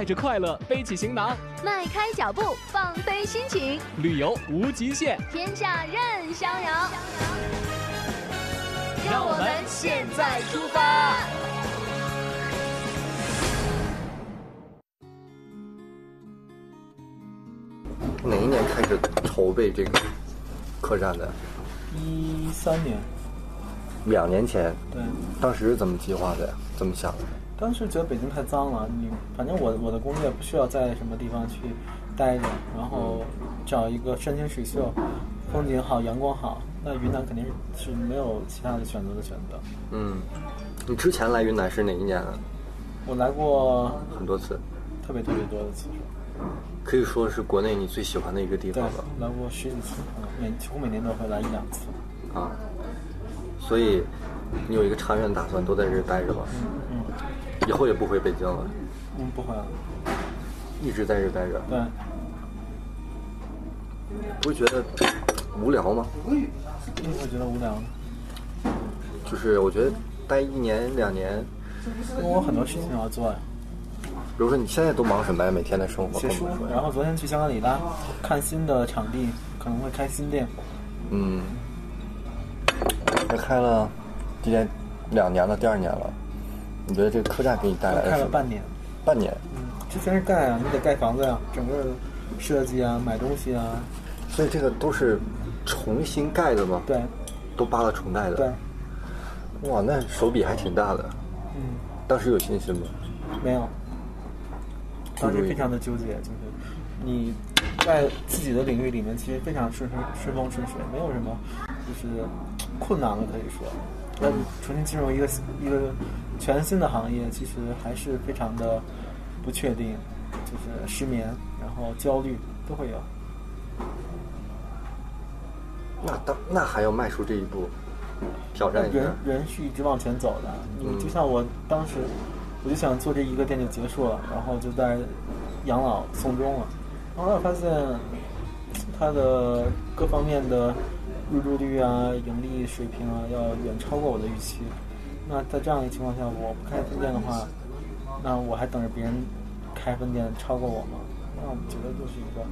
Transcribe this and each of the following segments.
带着快乐背起行囊，迈开脚步放飞心情，旅游无极限，天下任逍遥。让我们现在出发。哪一年开始筹备这个客栈的？一三年，两年前。对。当时是怎么计划的呀？怎么想的？当时觉得北京太脏了，你反正我我的工业不需要在什么地方去待着，然后找一个山清水秀、风景好、阳光好，那云南肯定是是没有其他的选择的选择。嗯，你之前来云南是哪一年啊？我来过很多次，特别特别多的次数，可以说是国内你最喜欢的一个地方了。来过十几次，每几乎每年都会来一两次。啊，所以你有一个长远打算，都在这待着吧？嗯嗯。以后也不回北京了。嗯，不回了。一直在这待着。对。不会觉得无聊吗？为什么会觉得无聊吗？就是我觉得待一年两年，因为我很多事情要做呀。比如说你现在都忙什么呀？每天的生活。写书，然后昨天去香格里拉看新的场地，可能会开新店。嗯。也开了，今年两年了，第二年了。你觉得这个客栈给你带来开了半年，半年。嗯，之前是盖啊，你得盖房子呀，整个设计啊，买东西啊。所以这个都是重新盖的吗？对，都扒了重盖的。对。哇，那手笔还挺大的。嗯。当时有信心吗？没有。当时非常的纠结，就是你在自己的领域里面，其实非常顺顺顺风顺水，没有什么就是困难了，可以说。要重新进入一个一个全新的行业，其实还是非常的不确定，就是失眠，然后焦虑都会有。那当那还要迈出这一步，挑战一下。人人是一直往前走的，你就像我当时，我就想做这一个店就结束了，然后就在养老送终了，后来发现它的各方面的。入住率啊，盈利水平啊，要远超过我的预期。那在这样的情况下，我不开分店的话，那我还等着别人开分店超过我吗？那我觉得就是一个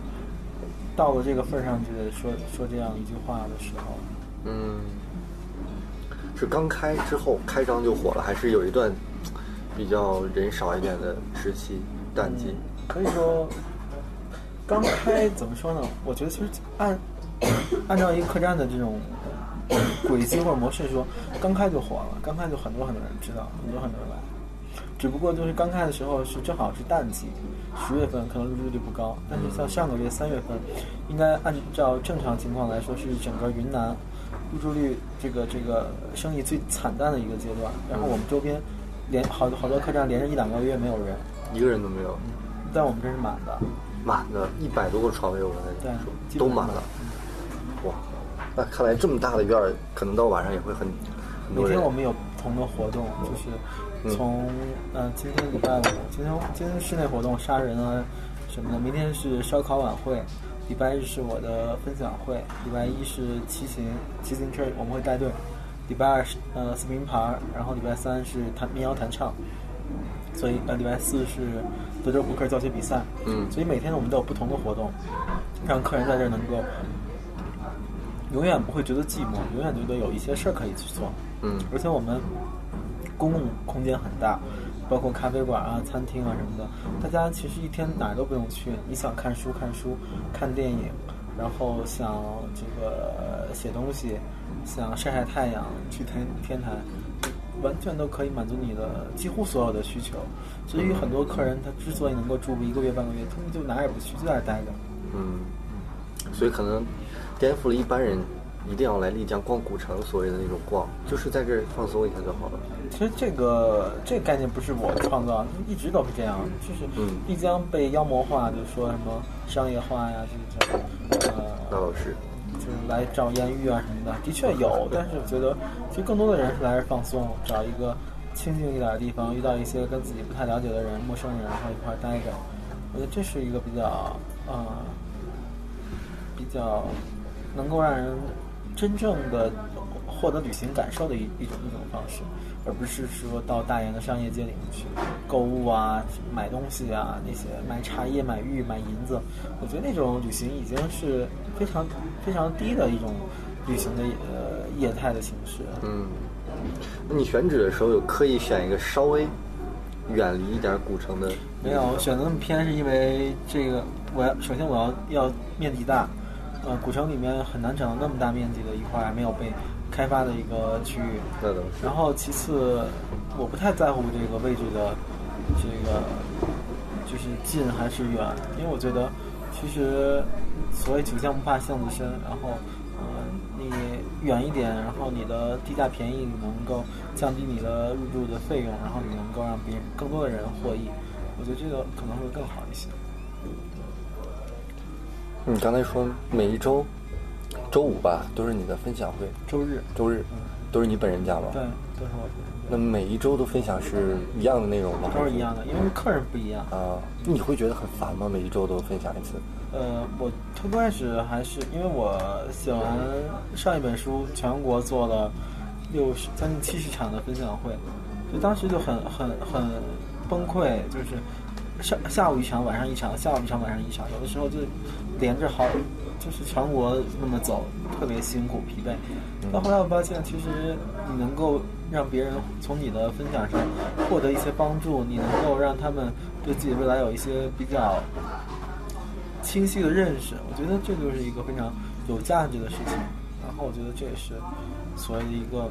到了这个份儿上，就得说说这样一句话的时候。嗯，是刚开之后开张就火了，还是有一段比较人少一点的时期淡季？可以说，刚开怎么说呢？我觉得其实按。按照一个客栈的这种轨迹或者模式说，刚开就火了，刚开就很多很多人知道，很多很多人来。只不过就是刚开的时候是正好是淡季，十月份可能入住率不高。但是像上个月三月份，应该按照正常情况来说是整个云南入住率这个这个生意最惨淡的一个阶段。然后我们周边连好好多客栈连着一两个月没有人，一个人都没有。但我们这是满的，满的，一百多个床位我刚才说，都满了。哇，那看来这么大的院儿，可能到晚上也会很很多人。每天我们有不同的活动，就是从嗯，今天礼拜五，今天今天室内活动杀人啊什么的，明天是烧烤晚会，礼拜日是我的分享会，礼拜一是骑行骑自行车我们会带队，礼拜二是呃撕名牌，然后礼拜三是弹民谣弹唱，所以呃礼拜四是德州扑克教学比赛，嗯，所以每天我们都有不同的活动，让客人在这儿能够。永远不会觉得寂寞，永远觉得有一些事儿可以去做。嗯，而且我们公共空间很大，包括咖啡馆啊、餐厅啊什么的。大家其实一天哪儿都不用去，你想看书看书，看电影，然后想这个写东西，想晒晒太阳，去天天台，完全都可以满足你的几乎所有的需求。所以很多客人他之所以能够住一个月半个月，他们就哪儿也不去，就在那儿待着。嗯，所以可能。颠覆了一般人一定要来丽江逛古城所谓的那种逛，就是在这儿放松一下就好了。其实这个这个概念不是我创造，一直都是这样。就是丽江被妖魔化，就说什么商业化呀，这种呃，那倒是，来找艳遇啊什么的，的确有。但是我觉得，其实更多的人是来这放松，找一个清静一点的地方，遇到一些跟自己不太了解的人、陌生人，然后一块儿待着。我觉得这是一个比较呃比较。能够让人真正的获得旅行感受的一一种一种方式，而不是说到大连的商业街里面去购物啊、买东西啊那些买茶叶、买玉、买银子。我觉得那种旅行已经是非常非常低的一种旅行的呃业态的形式。嗯，那你选址的时候有刻意选一个稍微远离一点古城的？没有选择那么偏，是因为这个我要首先我要要面积大，呃，古城里面很难找到那么大面积的一块没有被开发的一个区域。那倒是。然后其次，我不太在乎这个位置的这个就是近还是远，因为我觉得其实所谓酒香不怕巷子深，然后呃你远一点，然后你的地价便宜，你能够降低你的入住的费用，然后你能够让别人更多的人获益。我觉得这个可能会更好一些。你刚才说每一周周五吧，都是你的分享会。周日，周日，都是你本人讲吗？对，都是我。那每一周都分享是一样的内容吗？都是一样的，因为客人不一样。啊，你会觉得很烦吗？每一周都分享一次？呃，我刚开始还是因为我写完上一本书，全国做了六十将近七十场的分享会，就当时就很很很崩溃，就是上下午一场，晚上一场，下午一场，晚上一场，有的时候就连着好，就是全国那么走，特别辛苦疲惫。但后来我发现，其实你能够让别人从你的分享上获得一些帮助，你能够让他们对自己未来有一些比较清晰的认识，我觉得这就是一个非常有价值的事情。然后我觉得这也是所谓的一个。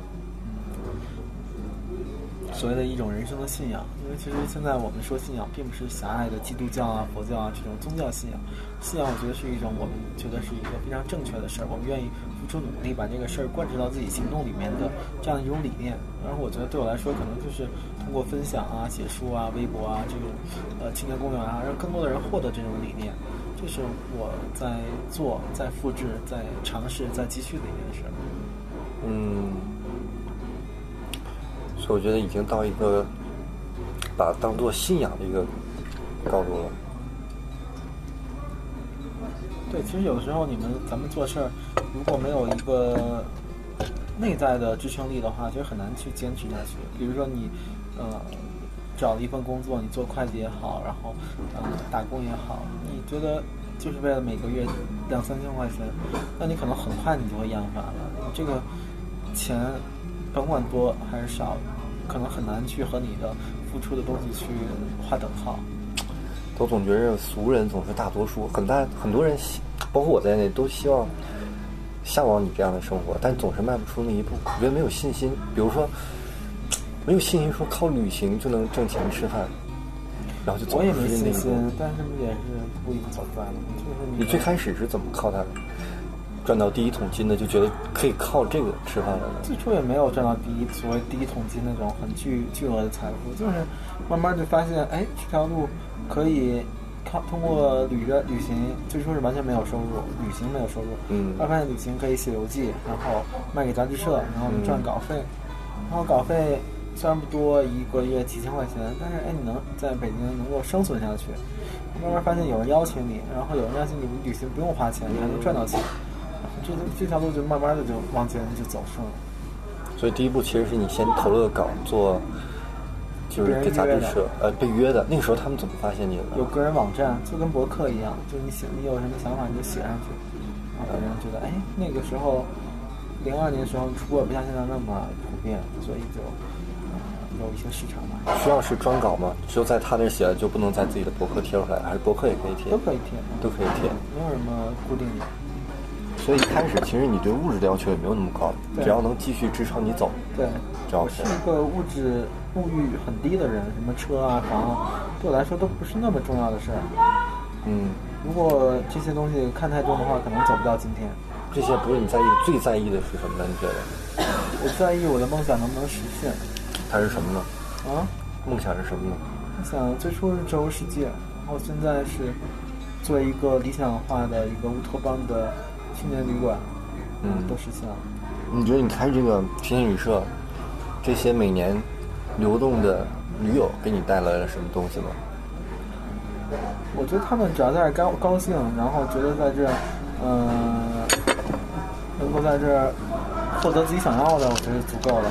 所谓的一种人生的信仰，因为其实现在我们说信仰，并不是狭隘的基督教啊、佛教啊这种宗教信仰。信仰，我觉得是一种我们觉得是一个非常正确的事儿，我们愿意付出努力把这个事儿贯彻到自己行动里面的这样一种理念。然后我觉得对我来说，可能就是通过分享啊、写书啊、微博啊这种呃青年公园啊，让更多的人获得这种理念，这是我在做、在复制、在尝试、在继续的一件事儿。嗯。我觉得已经到一个把当做信仰的一个高度了。对，其实有的时候你们咱们做事儿，如果没有一个内在的支撑力的话，其实很难去坚持下去。比如说你呃找了一份工作，你做会计也好，然后呃打工也好，你觉得就是为了每个月两三千块钱，那你可能很快你就会厌烦了。你这个钱。甭管多还是少，可能很难去和你的付出的东西去划等号。都总觉着俗人总是大多数，很大很多人，包括我在内，都希望向往你这样的生活，但总是迈不出那一步。我觉得没有信心，比如说没有信心说靠旅行就能挣钱吃饭，然后就走我也没信心，但是也是一步一步走出来的。就是你最开始是怎么靠它的？赚到第一桶金的就觉得可以靠这个吃饭了。最初也没有赚到第一所谓第一桶金那种很巨巨额的财富，就是慢慢就发现，哎，这条路可以靠通过旅着旅行，最初是完全没有收入，旅行没有收入。嗯。后来发现旅行可以写游记，然后卖给杂志社，然后赚稿费。然后稿费虽然不多，一个月几千块钱，但是哎，你能在北京能够生存下去。慢慢发现有人邀请你，然后有人邀请你旅行不用花钱，你还能赚到钱。这这条路就慢慢的就往前就走顺了。所以第一步其实是你先投了个稿做，就是给杂志社呃被约的。那个时候他们怎么发现你的？有个人网站，就跟博客一样，就是你写你有什么想法你就写上去，然后别人觉得哎那个时候零二年的时候出国不像现在那么普遍，所以就有一些市场嘛。需要是专稿吗？只有在他那写了就不能在自己的博客贴出来，还是博客也可以贴？都可以贴，都可以贴，没有什么固定的。所以一开始其实你对物质的要求也没有那么高，只要能继续支撑你走，对，只要是一个物质物欲很低的人，什么车啊房，对我来说都不是那么重要的事儿。嗯，如果这些东西看太重的话，可能走不到今天。这些不是你在意，最在意的是什么呢？你觉得？我在意我的梦想能不能实现。它是什么呢？啊？梦想是什么呢？梦想最初是周游世界，然后现在是做一个理想化的一个乌托邦的。青年旅馆，嗯，都实现了。你觉得你开这个青年旅社，这些每年流动的驴友给你带来了什么东西吗？我觉得他们只要在这高高兴，然后觉得在这，嗯，能够在这获得自己想要的，我觉得足够了。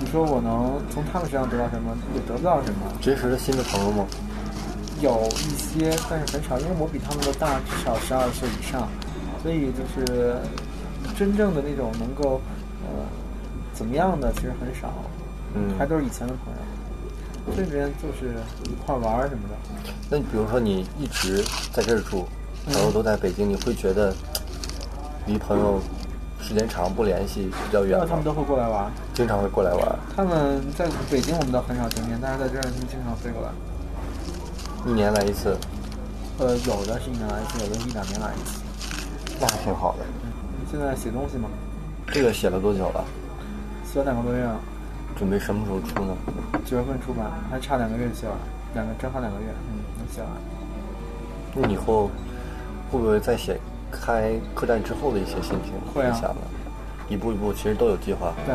你说我能从他们身上得到什么？也得不到什么。结识了新的朋友吗？有一些，但是很少，因为我比他们都大至少十二岁以上，所以就是真正的那种能够呃怎么样的，其实很少。嗯还都是以前的朋友。这边就是一块玩什么的。那你比如说你一直在这儿住，朋友都在北京，你会觉得离朋友时间长不联系比较远吗他们？都会过来玩。经常会过来玩，他们在北京我们倒很少见面，但是在这儿他们经常飞过来。一年来一次，呃，有的是一年来一次，有的是一两年来一次。那还挺好的。现在写东西吗，这个写了多久了？写了两个多月了，准备什么时候出呢？九月份出版，还差两个月就写完，两个正好两个月，嗯，能写完。那你以后会不会再写开客栈之后的一些心情会啊分享呢？一步一步，其实都有计划。对。